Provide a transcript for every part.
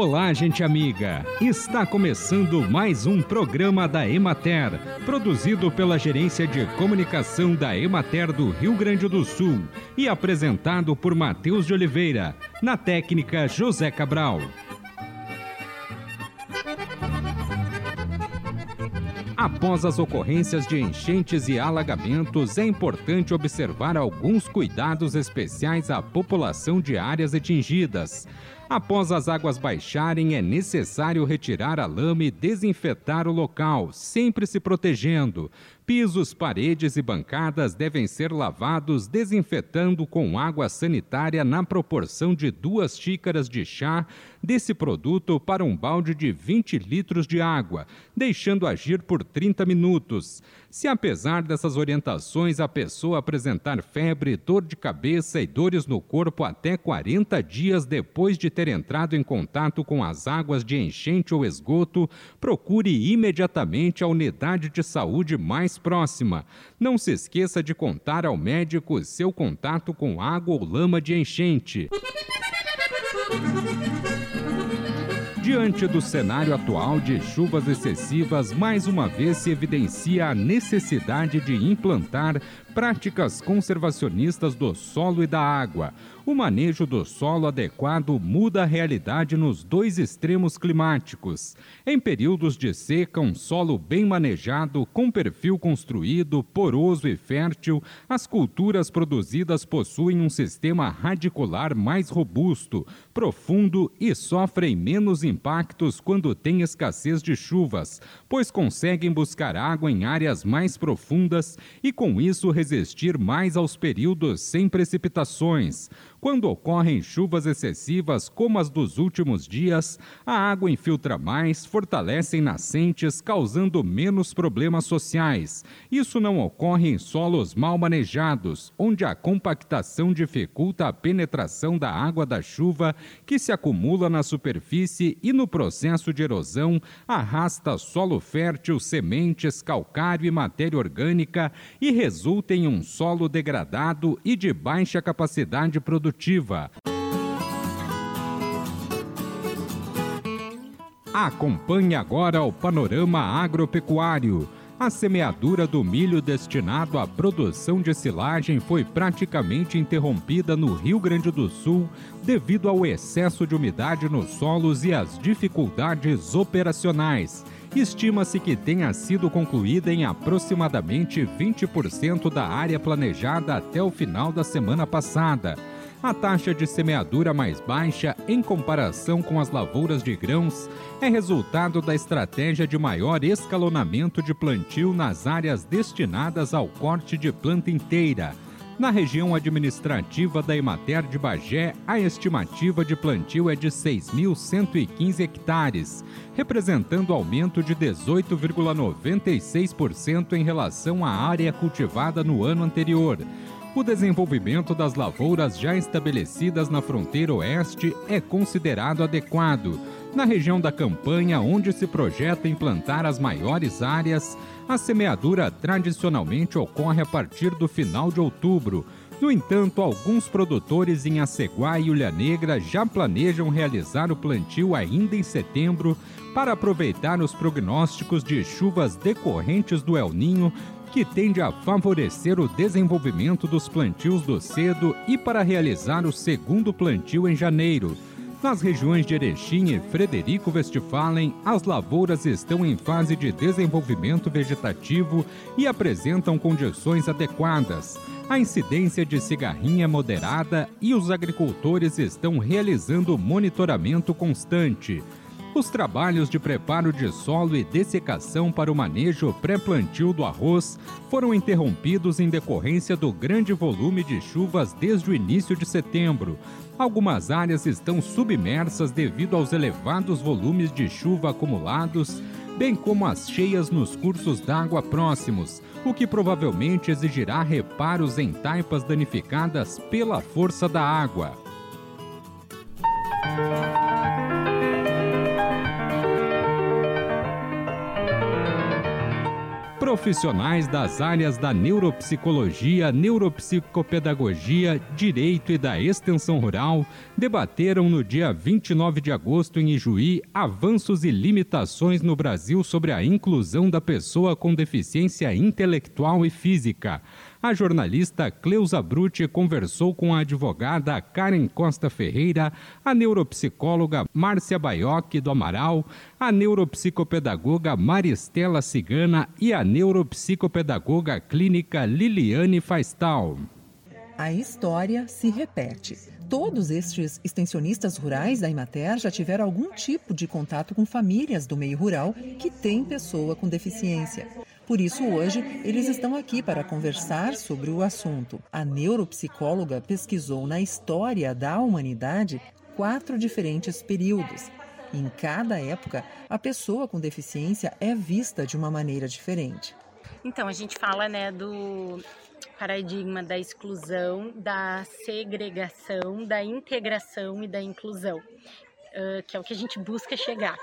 Olá, gente amiga! Está começando mais um programa da Emater, produzido pela Gerência de Comunicação da Emater do Rio Grande do Sul e apresentado por Matheus de Oliveira, na técnica José Cabral. Após as ocorrências de enchentes e alagamentos, é importante observar alguns cuidados especiais à população de áreas atingidas. Após as águas baixarem, é necessário retirar a lama e desinfetar o local, sempre se protegendo. Pisos, paredes e bancadas devem ser lavados desinfetando com água sanitária na proporção de duas xícaras de chá desse produto para um balde de 20 litros de água, deixando agir por 30 minutos. Se apesar dessas orientações a pessoa apresentar febre, dor de cabeça e dores no corpo até 40 dias depois de ter entrado em contato com as águas de enchente ou esgoto, procure imediatamente a unidade de saúde mais próxima. Não se esqueça de contar ao médico seu contato com água ou lama de enchente. Diante do cenário atual de chuvas excessivas, mais uma vez se evidencia a necessidade de implantar práticas conservacionistas do solo e da água. O manejo do solo adequado muda a realidade nos dois extremos climáticos. Em períodos de seca, um solo bem manejado, com perfil construído, poroso e fértil, as culturas produzidas possuem um sistema radicular mais robusto, profundo e sofrem menos impactos quando tem escassez de chuvas, pois conseguem buscar água em áreas mais profundas e, com isso, resistir mais aos períodos sem precipitações. Quando ocorrem chuvas excessivas, como as dos últimos dias, a água infiltra mais, fortalece nascentes, causando menos problemas sociais. Isso não ocorre em solos mal manejados, onde a compactação dificulta a penetração da água da chuva, que se acumula na superfície e no processo de erosão arrasta solo fértil, sementes, calcário e matéria orgânica e resulta em um solo degradado e de baixa capacidade produtiva produtiva. Acompanhe agora o panorama agropecuário. A semeadura do milho destinado à produção de silagem foi praticamente interrompida no Rio Grande do Sul devido ao excesso de umidade nos solos e às dificuldades operacionais. Estima-se que tenha sido concluída em aproximadamente 20% da área planejada até o final da semana passada a taxa de semeadura mais baixa em comparação com as lavouras de grãos é resultado da estratégia de maior escalonamento de plantio nas áreas destinadas ao corte de planta inteira. Na região administrativa da Emater de Bagé, a estimativa de plantio é de 6.115 hectares, representando aumento de 18,96% em relação à área cultivada no ano anterior. O desenvolvimento das lavouras já estabelecidas na fronteira oeste é considerado adequado. Na região da campanha, onde se projeta implantar as maiores áreas, a semeadura tradicionalmente ocorre a partir do final de outubro. No entanto, alguns produtores em Aceguá e Ulha Negra já planejam realizar o plantio ainda em setembro para aproveitar os prognósticos de chuvas decorrentes do El Ninho que tende a favorecer o desenvolvimento dos plantios do cedo e para realizar o segundo plantio em janeiro. Nas regiões de Erechim e Frederico Westphalen, as lavouras estão em fase de desenvolvimento vegetativo e apresentam condições adequadas. A incidência de cigarrinha é moderada e os agricultores estão realizando monitoramento constante. Os trabalhos de preparo de solo e dessecação para o manejo pré-plantio do arroz foram interrompidos em decorrência do grande volume de chuvas desde o início de setembro. Algumas áreas estão submersas devido aos elevados volumes de chuva acumulados, bem como as cheias nos cursos d'água próximos, o que provavelmente exigirá reparos em taipas danificadas pela força da água. Profissionais das áreas da neuropsicologia, neuropsicopedagogia, direito e da extensão rural debateram no dia 29 de agosto em Ijuí avanços e limitações no Brasil sobre a inclusão da pessoa com deficiência intelectual e física a jornalista Cleusa Brutti conversou com a advogada Karen Costa Ferreira, a neuropsicóloga Márcia Baioc do Amaral, a neuropsicopedagoga Maristela Cigana e a neuropsicopedagoga clínica Liliane Faistal. A história se repete. Todos estes extensionistas rurais da Imater já tiveram algum tipo de contato com famílias do meio rural que têm pessoa com deficiência. Por isso, hoje, eles estão aqui para conversar sobre o assunto. A neuropsicóloga pesquisou na história da humanidade quatro diferentes períodos. Em cada época, a pessoa com deficiência é vista de uma maneira diferente. Então, a gente fala né, do paradigma da exclusão, da segregação, da integração e da inclusão, que é o que a gente busca chegar.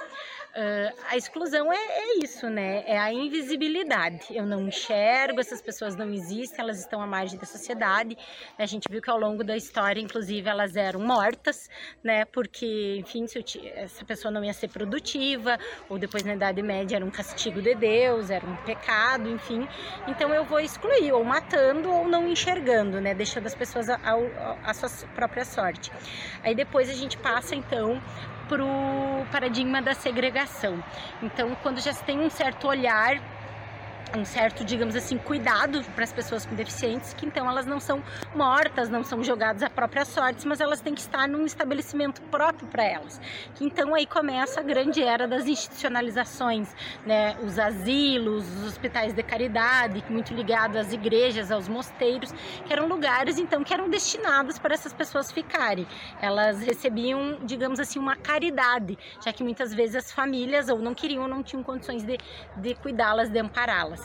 Uh, a exclusão é, é, isso, né? É a invisibilidade. Eu não enxergo, essas pessoas não existem, elas estão à margem da sociedade. A gente viu que ao longo da história, inclusive, elas eram mortas, né? Porque, enfim, essa pessoa não ia ser produtiva, ou depois na Idade Média era um castigo de Deus, era um pecado, enfim. Então eu vou excluir, ou matando, ou não enxergando, né? Deixando as pessoas à sua própria sorte. Aí depois a gente passa, então, para o paradigma da segregação. Então, quando já se tem um certo olhar um certo, digamos assim, cuidado para as pessoas com deficientes, que então elas não são mortas, não são jogadas à própria sorte, mas elas têm que estar num estabelecimento próprio para elas. Que então aí começa a grande era das institucionalizações, né? Os asilos, os hospitais de caridade, muito ligados às igrejas, aos mosteiros, que eram lugares então que eram destinados para essas pessoas ficarem. Elas recebiam, digamos assim, uma caridade, já que muitas vezes as famílias ou não queriam ou não tinham condições de, de cuidá-las, de ampará-las.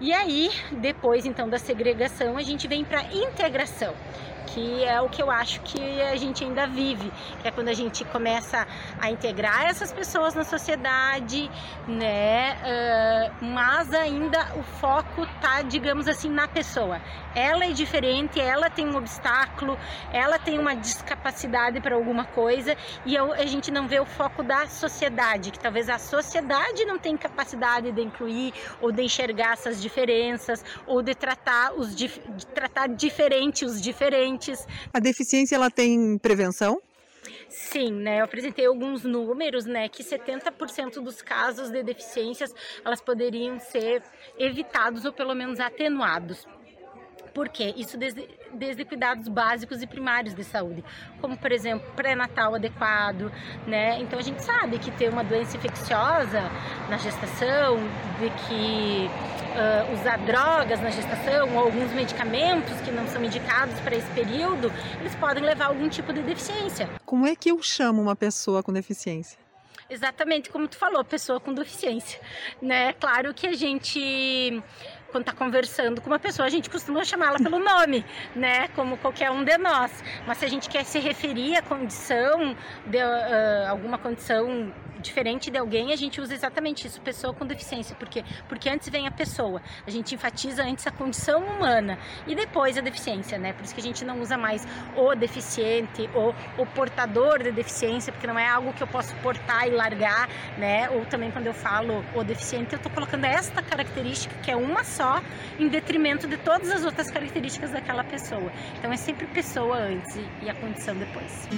E aí, depois então da segregação, a gente vem para integração que é o que eu acho que a gente ainda vive, que é quando a gente começa a integrar essas pessoas na sociedade, né? Uh, mas ainda o foco tá, digamos assim, na pessoa. Ela é diferente, ela tem um obstáculo, ela tem uma discapacidade para alguma coisa e a gente não vê o foco da sociedade, que talvez a sociedade não tem capacidade de incluir ou de enxergar essas diferenças ou de tratar os de tratar diferente os diferentes a deficiência ela tem prevenção? Sim, né? Eu apresentei alguns números, né? Que 70% dos casos de deficiências elas poderiam ser evitados ou pelo menos atenuados. Por quê? Isso desde, desde cuidados básicos e primários de saúde, como por exemplo pré-natal adequado, né? Então a gente sabe que ter uma doença infecciosa na gestação, de que uh, usar drogas na gestação ou alguns medicamentos que não são indicados para esse período, eles podem levar a algum tipo de deficiência. Como é que eu chamo uma pessoa com deficiência? Exatamente como tu falou, pessoa com deficiência, né? Claro que a gente quando está conversando com uma pessoa, a gente costuma chamá-la pelo nome, né? Como qualquer um de nós. Mas se a gente quer se referir à condição, de uh, alguma condição diferente de alguém, a gente usa exatamente isso, pessoa com deficiência. Por quê? Porque antes vem a pessoa. A gente enfatiza antes a condição humana e depois a deficiência, né? Por isso que a gente não usa mais o deficiente ou o portador de deficiência, porque não é algo que eu posso portar e largar, né? Ou também quando eu falo o deficiente, eu estou colocando esta característica que é uma só em detrimento de todas as outras características daquela pessoa. Então é sempre pessoa antes e a condição depois.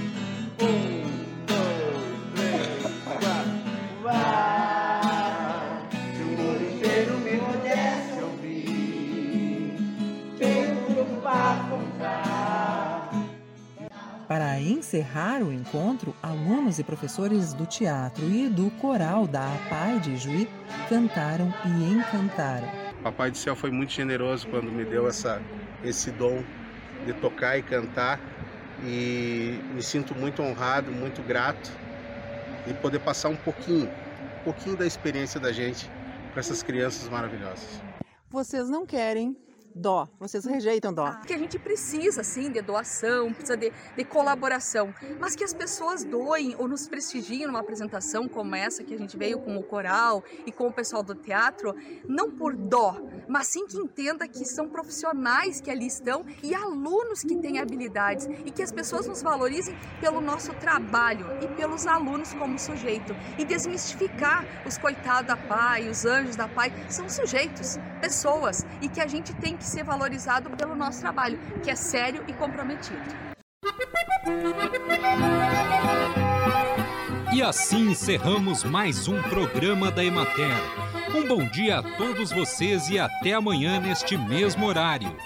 Para encerrar o encontro, alunos e professores do teatro e do coral da APAI de Juí cantaram e encantaram. Papai do Céu foi muito generoso quando me deu essa, esse dom de tocar e cantar e me sinto muito honrado, muito grato e poder passar um pouquinho, um pouquinho da experiência da gente para essas crianças maravilhosas. Vocês não querem dó. Vocês rejeitam dó. Que a gente precisa, sim, de doação, precisa de, de colaboração. Mas que as pessoas doem ou nos prestigiem numa apresentação como essa que a gente veio com o coral e com o pessoal do teatro, não por dó, mas sim que entenda que são profissionais que ali estão e alunos que têm habilidades e que as pessoas nos valorizem pelo nosso trabalho e pelos alunos como sujeito e desmistificar os coitados da pai, os anjos da pai, são sujeitos, pessoas e que a gente tem que ser valorizado pelo nosso trabalho, que é sério e comprometido. E assim encerramos mais um programa da Emater. Um bom dia a todos vocês e até amanhã neste mesmo horário.